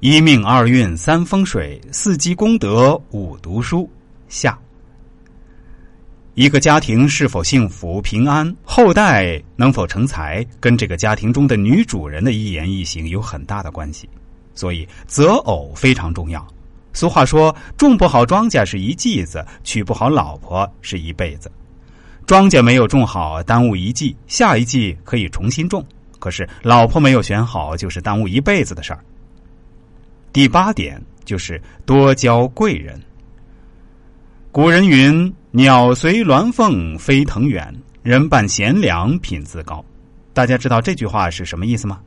一命二运三风水四积功德五读书下。一个家庭是否幸福平安，后代能否成才，跟这个家庭中的女主人的一言一行有很大的关系。所以择偶非常重要。俗话说：“种不好庄稼是一季子，娶不好老婆是一辈子。”庄稼没有种好，耽误一季，下一季可以重新种；可是老婆没有选好，就是耽误一辈子的事儿。第八点就是多交贵人。古人云：“鸟随鸾凤飞腾远，人伴贤良品自高。”大家知道这句话是什么意思吗？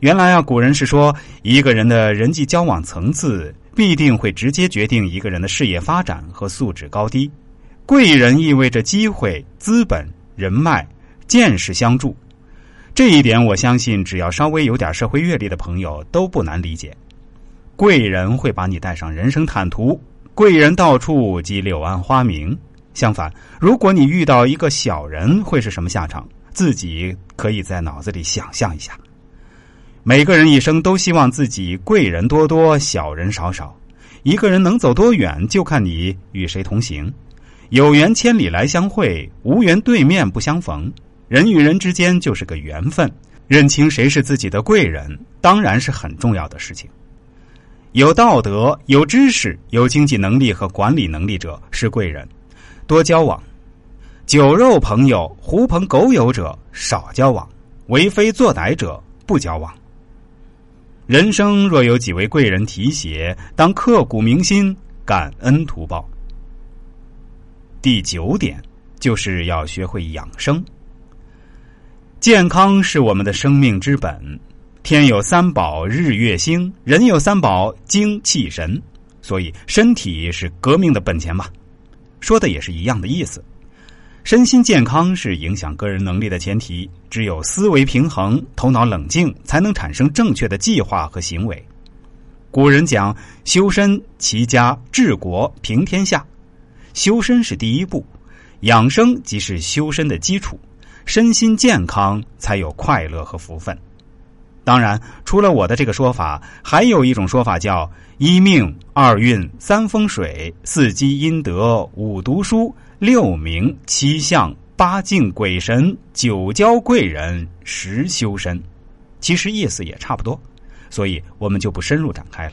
原来啊，古人是说，一个人的人际交往层次必定会直接决定一个人的事业发展和素质高低。贵人意味着机会、资本、人脉、见识相助。这一点，我相信只要稍微有点社会阅历的朋友都不难理解。贵人会把你带上人生坦途，贵人到处即柳暗花明。相反，如果你遇到一个小人，会是什么下场？自己可以在脑子里想象一下。每个人一生都希望自己贵人多多，小人少少。一个人能走多远，就看你与谁同行。有缘千里来相会，无缘对面不相逢。人与人之间就是个缘分，认清谁是自己的贵人，当然是很重要的事情。有道德、有知识、有经济能力和管理能力者是贵人，多交往；酒肉朋友、狐朋狗友者少交往；为非作歹者不交往。人生若有几位贵人提携，当刻骨铭心，感恩图报。第九点就是要学会养生。健康是我们的生命之本，天有三宝，日月星；人有三宝，精气神。所以，身体是革命的本钱嘛。说的也是一样的意思。身心健康是影响个人能力的前提，只有思维平衡、头脑冷静，才能产生正确的计划和行为。古人讲修身、齐家、治国、平天下，修身是第一步，养生即是修身的基础，身心健康才有快乐和福分。当然，除了我的这个说法，还有一种说法叫一命二运三风水四积阴德五读书。六名七相八敬鬼神九交贵人十修身，其实意思也差不多，所以我们就不深入展开了。